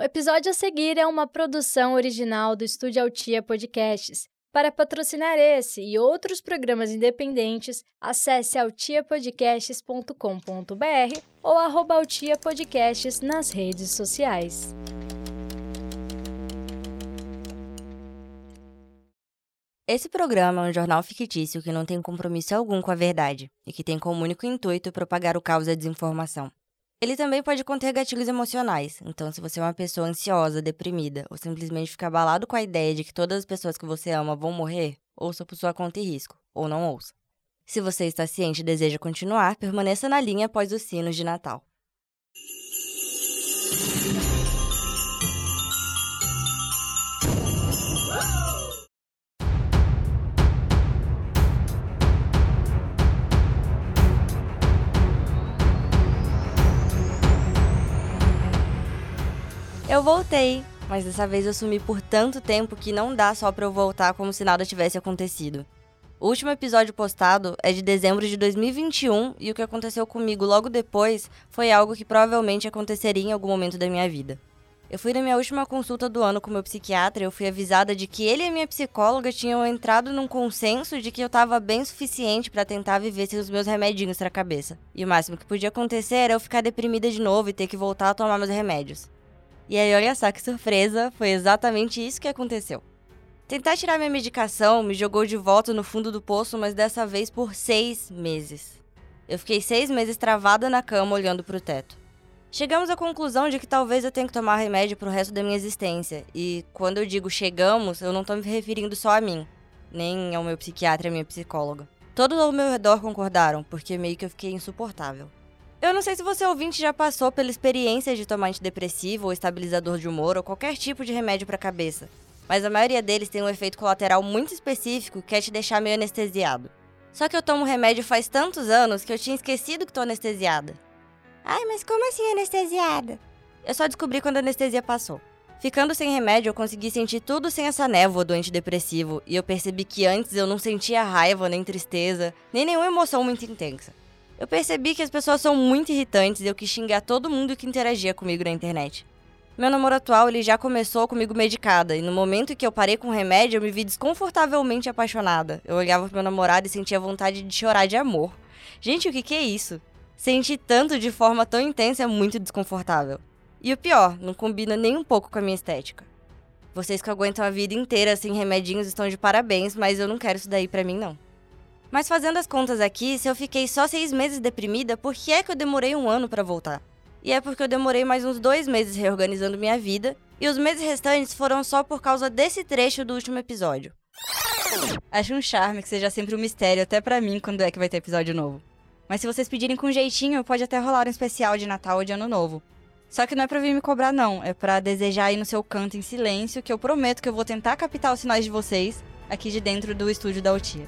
O episódio a seguir é uma produção original do Estúdio Altia Podcasts. Para patrocinar esse e outros programas independentes, acesse altiapodcasts.com.br ou arroba nas redes sociais. Esse programa é um jornal fictício que não tem compromisso algum com a verdade e que tem como único intuito propagar o caos e a desinformação. Ele também pode conter gatilhos emocionais, então se você é uma pessoa ansiosa, deprimida ou simplesmente fica abalado com a ideia de que todas as pessoas que você ama vão morrer, ouça por sua conta e risco, ou não ouça. Se você está ciente e deseja continuar, permaneça na linha após os sinos de Natal. Eu voltei, mas dessa vez eu sumi por tanto tempo que não dá só pra eu voltar como se nada tivesse acontecido. O último episódio postado é de dezembro de 2021 e o que aconteceu comigo logo depois foi algo que provavelmente aconteceria em algum momento da minha vida. Eu fui na minha última consulta do ano com meu psiquiatra e eu fui avisada de que ele e a minha psicóloga tinham entrado num consenso de que eu estava bem suficiente para tentar viver sem os meus remedinhos na cabeça. E o máximo que podia acontecer era eu ficar deprimida de novo e ter que voltar a tomar meus remédios. E aí, olha só que surpresa, foi exatamente isso que aconteceu. Tentar tirar minha medicação me jogou de volta no fundo do poço, mas dessa vez por seis meses. Eu fiquei seis meses travada na cama olhando para o teto. Chegamos à conclusão de que talvez eu tenha que tomar remédio pro resto da minha existência. E quando eu digo chegamos, eu não tô me referindo só a mim, nem ao meu psiquiatra e a minha psicóloga. Todos ao meu redor concordaram, porque meio que eu fiquei insuportável. Eu não sei se você ouvinte já passou pela experiência de tomar antidepressivo ou estabilizador de humor ou qualquer tipo de remédio para cabeça, mas a maioria deles tem um efeito colateral muito específico que é te deixar meio anestesiado. Só que eu tomo remédio faz tantos anos que eu tinha esquecido que tô anestesiada. Ai, mas como assim anestesiada? Eu só descobri quando a anestesia passou. Ficando sem remédio, eu consegui sentir tudo sem essa névoa do antidepressivo, e eu percebi que antes eu não sentia raiva, nem tristeza, nem nenhuma emoção muito intensa. Eu percebi que as pessoas são muito irritantes e eu quis xingar todo mundo que interagia comigo na internet. Meu namoro atual ele já começou comigo medicada, e no momento que eu parei com o remédio, eu me vi desconfortavelmente apaixonada. Eu olhava pro meu namorado e sentia vontade de chorar de amor. Gente, o que, que é isso? Sentir tanto de forma tão intensa é muito desconfortável. E o pior, não combina nem um pouco com a minha estética. Vocês que aguentam a vida inteira sem remedinhos estão de parabéns, mas eu não quero isso daí pra mim, não. Mas fazendo as contas aqui, se eu fiquei só seis meses deprimida, por que é que eu demorei um ano para voltar? E é porque eu demorei mais uns dois meses reorganizando minha vida, e os meses restantes foram só por causa desse trecho do último episódio. Acho um charme que seja sempre um mistério, até para mim, quando é que vai ter episódio novo. Mas se vocês pedirem com jeitinho, pode até rolar um especial de Natal ou de Ano Novo. Só que não é pra vir me cobrar, não. É pra desejar aí no seu canto em silêncio, que eu prometo que eu vou tentar captar os sinais de vocês aqui de dentro do estúdio da Otia.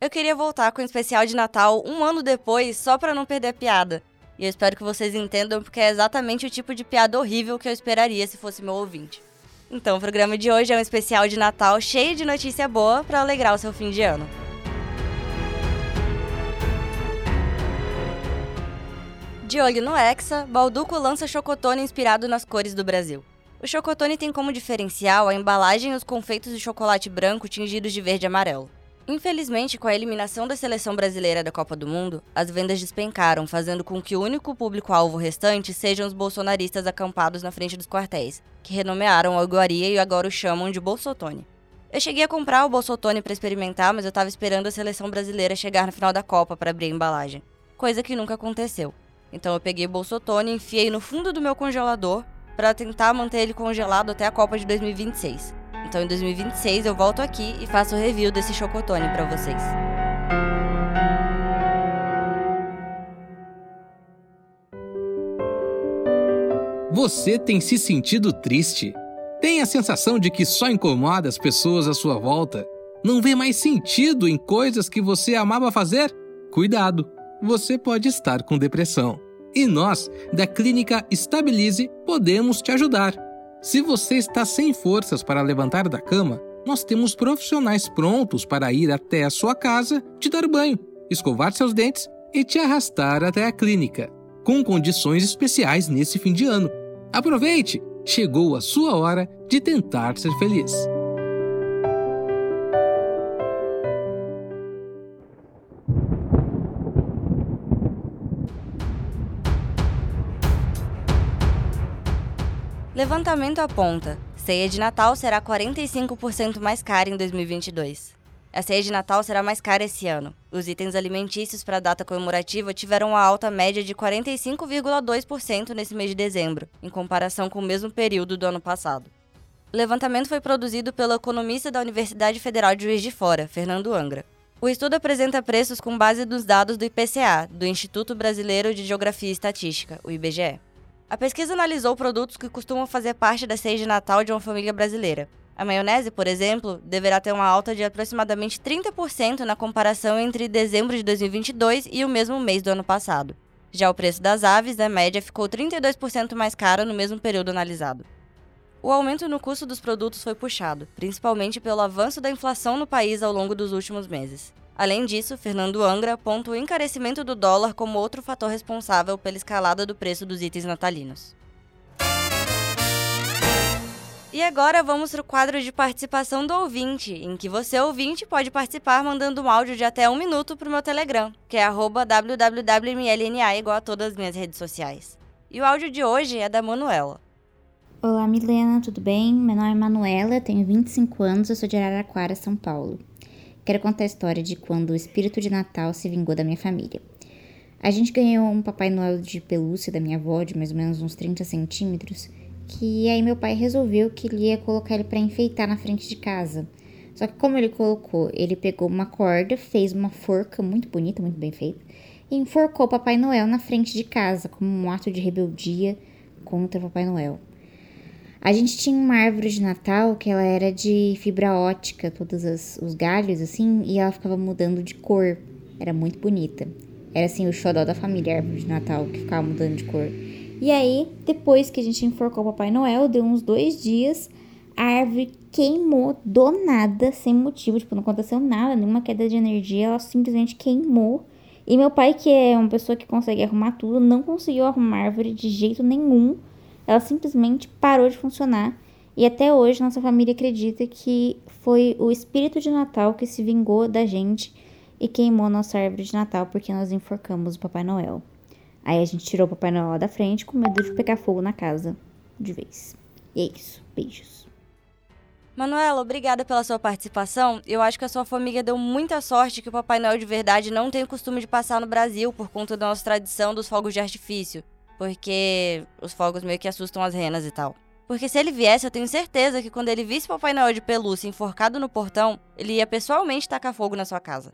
Eu queria voltar com o especial de Natal um ano depois, só para não perder a piada. E eu espero que vocês entendam, porque é exatamente o tipo de piada horrível que eu esperaria se fosse meu ouvinte. Então, o programa de hoje é um especial de Natal cheio de notícia boa para alegrar o seu fim de ano. De olho no Hexa, Balduco lança chocotone inspirado nas cores do Brasil. O chocotone tem como diferencial a embalagem e os confeitos de chocolate branco tingidos de verde e amarelo. Infelizmente, com a eliminação da seleção brasileira da Copa do Mundo, as vendas despencaram, fazendo com que o único público-alvo restante sejam os bolsonaristas acampados na frente dos quartéis, que renomearam a iguaria e agora o chamam de Bolsotone. Eu cheguei a comprar o Bolsotone para experimentar, mas eu estava esperando a seleção brasileira chegar no final da Copa para abrir a embalagem, coisa que nunca aconteceu. Então eu peguei o Bolsotone e enfiei no fundo do meu congelador para tentar manter ele congelado até a Copa de 2026. Então em 2026 eu volto aqui e faço o review desse chocotone para vocês. Você tem se sentido triste? Tem a sensação de que só incomoda as pessoas à sua volta? Não vê mais sentido em coisas que você amava fazer? Cuidado, você pode estar com depressão. E nós, da Clínica Estabilize, podemos te ajudar. Se você está sem forças para levantar da cama, nós temos profissionais prontos para ir até a sua casa, te dar banho, escovar seus dentes e te arrastar até a clínica, com condições especiais nesse fim de ano. Aproveite! Chegou a sua hora de tentar ser feliz. Levantamento aponta: ceia de Natal será 45% mais cara em 2022. A ceia de Natal será mais cara esse ano. Os itens alimentícios para a data comemorativa tiveram uma alta média de 45,2% nesse mês de dezembro, em comparação com o mesmo período do ano passado. O levantamento foi produzido pelo economista da Universidade Federal de Juiz de Fora, Fernando Angra. O estudo apresenta preços com base nos dados do IPCA, do Instituto Brasileiro de Geografia e Estatística, o IBGE. A pesquisa analisou produtos que costumam fazer parte da ceia de Natal de uma família brasileira. A maionese, por exemplo, deverá ter uma alta de aproximadamente 30% na comparação entre dezembro de 2022 e o mesmo mês do ano passado. Já o preço das aves, na média, ficou 32% mais caro no mesmo período analisado. O aumento no custo dos produtos foi puxado, principalmente pelo avanço da inflação no país ao longo dos últimos meses. Além disso, Fernando Angra aponta o encarecimento do dólar como outro fator responsável pela escalada do preço dos itens natalinos. E agora vamos para o quadro de participação do ouvinte, em que você, ouvinte, pode participar mandando um áudio de até um minuto para o meu Telegram, que é www.mlna, igual a todas as minhas redes sociais. E o áudio de hoje é da Manuela. Olá, Milena, tudo bem? Meu nome é Manuela, tenho 25 anos, eu sou de Araraquara, São Paulo. Quero contar a história de quando o espírito de Natal se vingou da minha família. A gente ganhou um Papai Noel de pelúcia da minha avó, de mais ou menos uns 30 centímetros, que aí meu pai resolveu que ele ia colocar ele para enfeitar na frente de casa. Só que como ele colocou, ele pegou uma corda, fez uma forca muito bonita, muito bem feita, e enforcou Papai Noel na frente de casa, como um ato de rebeldia contra Papai Noel. A gente tinha uma árvore de Natal que ela era de fibra ótica, todos as, os galhos assim, e ela ficava mudando de cor. Era muito bonita. Era assim o xodó da família, a árvore de Natal, que ficava mudando de cor. E aí, depois que a gente enforcou o Papai Noel, deu uns dois dias, a árvore queimou do nada, sem motivo, tipo, não aconteceu nada, nenhuma queda de energia, ela simplesmente queimou. E meu pai, que é uma pessoa que consegue arrumar tudo, não conseguiu arrumar a árvore de jeito nenhum ela simplesmente parou de funcionar e até hoje nossa família acredita que foi o espírito de Natal que se vingou da gente e queimou nossa árvore de Natal porque nós enforcamos o Papai Noel. Aí a gente tirou o Papai Noel da frente com medo de pegar fogo na casa de vez. E é isso. Beijos. Manuela, obrigada pela sua participação. Eu acho que a sua família deu muita sorte que o Papai Noel de verdade não tem o costume de passar no Brasil por conta da nossa tradição dos fogos de artifício porque os fogos meio que assustam as renas e tal. Porque se ele viesse, eu tenho certeza que quando ele visse Papai Noel de pelúcia enforcado no portão, ele ia pessoalmente tacar fogo na sua casa.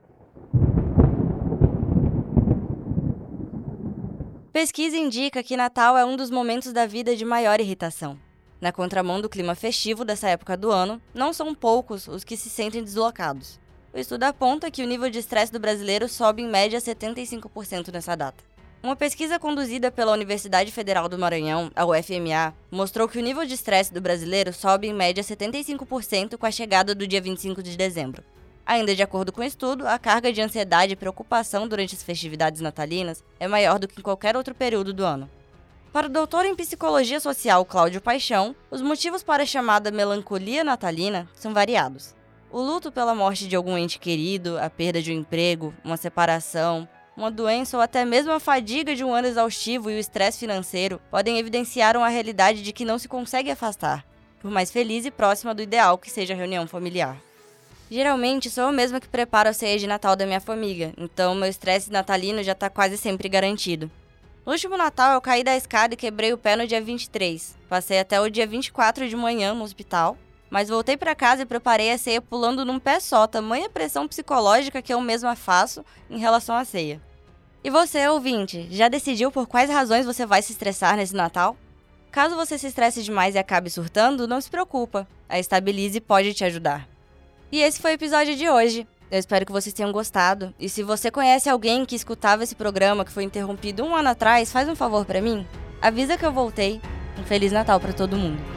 Pesquisa indica que Natal é um dos momentos da vida de maior irritação. Na contramão do clima festivo dessa época do ano, não são poucos os que se sentem deslocados. O estudo aponta que o nível de estresse do brasileiro sobe em média 75% nessa data. Uma pesquisa conduzida pela Universidade Federal do Maranhão, a UFMA, mostrou que o nível de estresse do brasileiro sobe em média 75% com a chegada do dia 25 de dezembro. Ainda de acordo com o estudo, a carga de ansiedade e preocupação durante as festividades natalinas é maior do que em qualquer outro período do ano. Para o doutor em psicologia social Cláudio Paixão, os motivos para a chamada melancolia natalina são variados. O luto pela morte de algum ente querido, a perda de um emprego, uma separação, uma doença ou até mesmo a fadiga de um ano exaustivo e o estresse financeiro podem evidenciar uma realidade de que não se consegue afastar, por mais feliz e próxima do ideal que seja a reunião familiar. Geralmente sou eu mesma que preparo a ceia de Natal da minha família, então meu estresse natalino já está quase sempre garantido. No último Natal eu caí da escada e quebrei o pé no dia 23. Passei até o dia 24 de manhã no hospital, mas voltei para casa e preparei a ceia pulando num pé só, tamanha pressão psicológica que eu mesma faço em relação à ceia. E você, ouvinte, já decidiu por quais razões você vai se estressar nesse Natal? Caso você se estresse demais e acabe surtando, não se preocupa. A Estabilize pode te ajudar. E esse foi o episódio de hoje. Eu espero que vocês tenham gostado. E se você conhece alguém que escutava esse programa que foi interrompido um ano atrás, faz um favor para mim. Avisa que eu voltei. Um Feliz Natal para todo mundo.